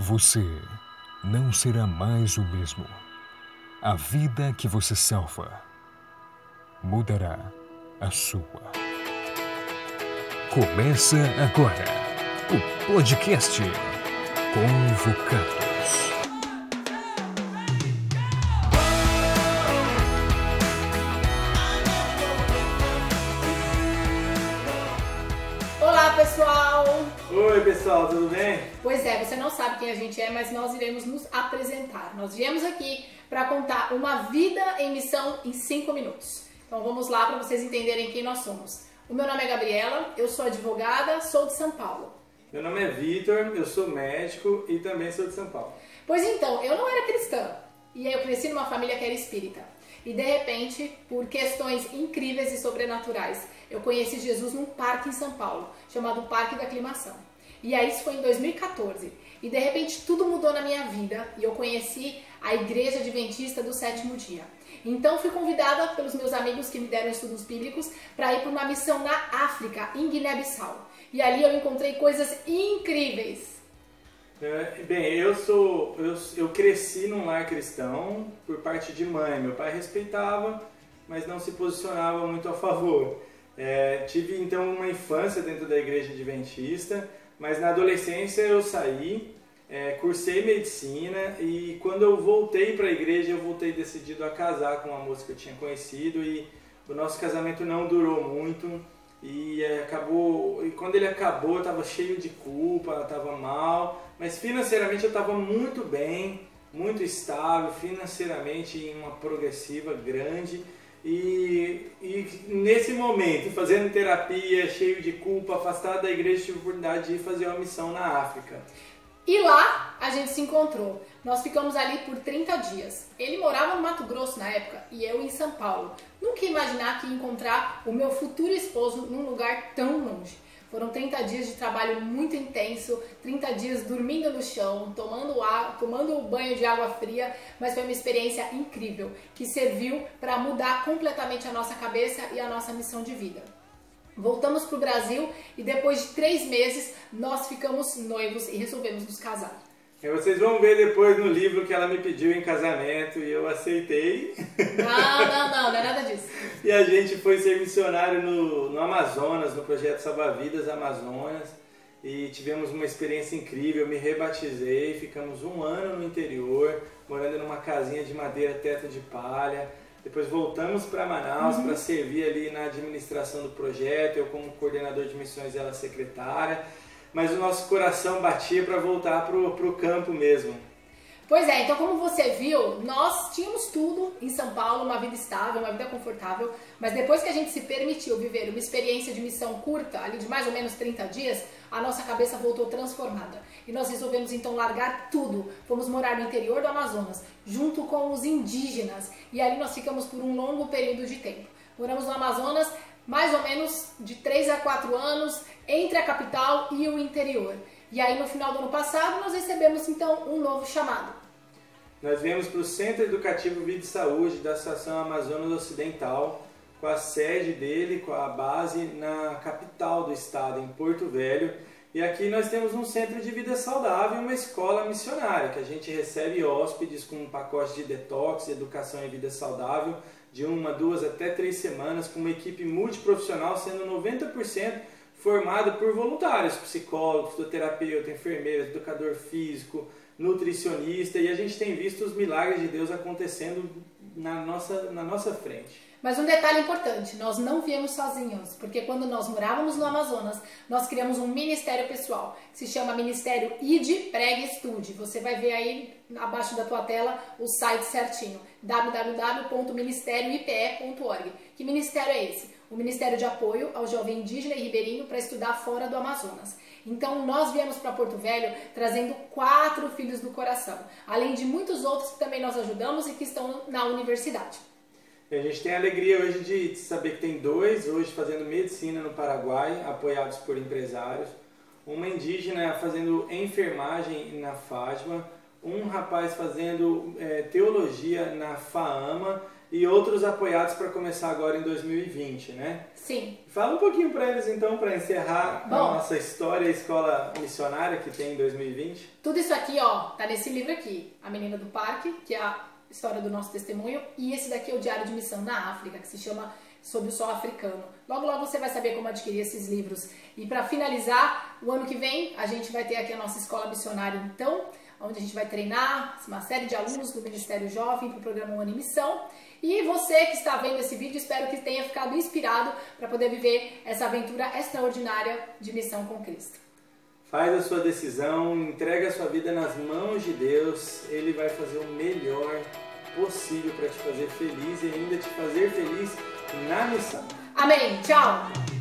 Você não será mais o mesmo. A vida que você salva mudará a sua. Começa agora o podcast Convocados. Olá, pessoal! Oi, pessoal, tudo bem? Pois é, você não sabe quem a gente é, mas nós iremos nos apresentar. Nós viemos aqui para contar uma vida em missão em 5 minutos. Então vamos lá para vocês entenderem quem nós somos. O meu nome é Gabriela, eu sou advogada, sou de São Paulo. Meu nome é Vitor, eu sou médico e também sou de São Paulo. Pois então, eu não era cristã e aí eu cresci numa família que era espírita. E de repente, por questões incríveis e sobrenaturais, eu conheci Jesus num parque em São Paulo, chamado Parque da Aclimação. E aí isso foi em 2014. E de repente tudo mudou na minha vida e eu conheci a Igreja Adventista do Sétimo Dia. Então fui convidada pelos meus amigos que me deram estudos bíblicos para ir para uma missão na África, em Guiné-Bissau. E ali eu encontrei coisas incríveis. É, bem, eu sou eu, eu cresci num lar cristão por parte de mãe. Meu pai respeitava, mas não se posicionava muito a favor. É, tive então uma infância dentro da igreja adventista, mas na adolescência eu saí, é, cursei medicina e quando eu voltei para a igreja eu voltei decidido a casar com uma moça que eu tinha conhecido e o nosso casamento não durou muito e é, acabou e quando ele acabou eu estava cheio de culpa, estava mal, mas financeiramente eu estava muito bem, muito estável, financeiramente em uma progressiva grande e, e, nesse momento, fazendo terapia, cheio de culpa, afastado da igreja, tive a oportunidade de fazer uma missão na África. E lá a gente se encontrou. Nós ficamos ali por 30 dias. Ele morava no Mato Grosso na época e eu em São Paulo. Nunca ia imaginar que ia encontrar o meu futuro esposo num lugar tão. Foram 30 dias de trabalho muito intenso, 30 dias dormindo no chão, tomando, ar, tomando banho de água fria, mas foi uma experiência incrível que serviu para mudar completamente a nossa cabeça e a nossa missão de vida. Voltamos para o Brasil e depois de três meses nós ficamos noivos e resolvemos nos casar. E vocês vão ver depois no livro que ela me pediu em casamento e eu aceitei. Não, não, não, não é nada disso. e a gente foi ser missionário no, no Amazonas, no projeto Salva-Vidas Amazonas. E tivemos uma experiência incrível, eu me rebatizei, ficamos um ano no interior, morando numa casinha de madeira, teto de palha. Depois voltamos para Manaus uhum. para servir ali na administração do projeto, eu como coordenador de missões e ela secretária mas o nosso coração batia para voltar pro, pro campo mesmo. Pois é, então como você viu, nós tínhamos tudo em São Paulo, uma vida estável, uma vida confortável, mas depois que a gente se permitiu viver uma experiência de missão curta, ali de mais ou menos 30 dias, a nossa cabeça voltou transformada. E nós resolvemos então largar tudo. Fomos morar no interior do Amazonas, junto com os indígenas, e ali nós ficamos por um longo período de tempo. Moramos no Amazonas mais ou menos de 3 a 4 anos entre a capital e o interior. E aí no final do ano passado nós recebemos então um novo chamado. Nós viemos para o Centro Educativo Vida e Saúde da Associação Amazonas Ocidental, com a sede dele, com a base na capital do estado, em Porto Velho. E aqui nós temos um centro de vida saudável e uma escola missionária, que a gente recebe hóspedes com um pacote de detox, educação e vida saudável, de uma, duas até três semanas, com uma equipe multiprofissional, sendo 90% formada por voluntários, psicólogos, fisioterapeuta, enfermeiras, educador físico, nutricionista, e a gente tem visto os milagres de Deus acontecendo na nossa, na nossa frente. Mas um detalhe importante, nós não viemos sozinhos, porque quando nós morávamos no Amazonas, nós criamos um ministério pessoal, que se chama Ministério ID Preg Estude. Você vai ver aí abaixo da tua tela o site certinho, www.ministerioipe.org. Que ministério é esse? O Ministério de Apoio ao Jovem Indígena e Ribeirinho para estudar fora do Amazonas. Então nós viemos para Porto Velho trazendo quatro filhos do coração, além de muitos outros que também nós ajudamos e que estão na universidade. E a gente tem a alegria hoje de saber que tem dois hoje fazendo medicina no Paraguai, apoiados por empresários. Uma indígena fazendo enfermagem na Fátima, um rapaz fazendo é, teologia na FAAMA e outros apoiados para começar agora em 2020, né? Sim. Fala um pouquinho para eles então, para encerrar Bom. a nossa história, a escola missionária que tem em 2020. Tudo isso aqui, ó, tá nesse livro aqui. A Menina do Parque, que é a história do nosso testemunho. E esse daqui é o Diário de Missão na África, que se chama Sob o Sol Africano. Logo, logo você vai saber como adquirir esses livros. E para finalizar, o ano que vem, a gente vai ter aqui a nossa escola missionária, então, onde a gente vai treinar uma série de alunos do Ministério Jovem para o programa One Missão. E você que está vendo esse vídeo, espero que tenha ficado inspirado para poder viver essa aventura extraordinária de missão com Cristo. Faz a sua decisão, entrega a sua vida nas mãos de Deus. Ele vai fazer o melhor possível para te fazer feliz e ainda te fazer feliz na missão. Amém. Tchau.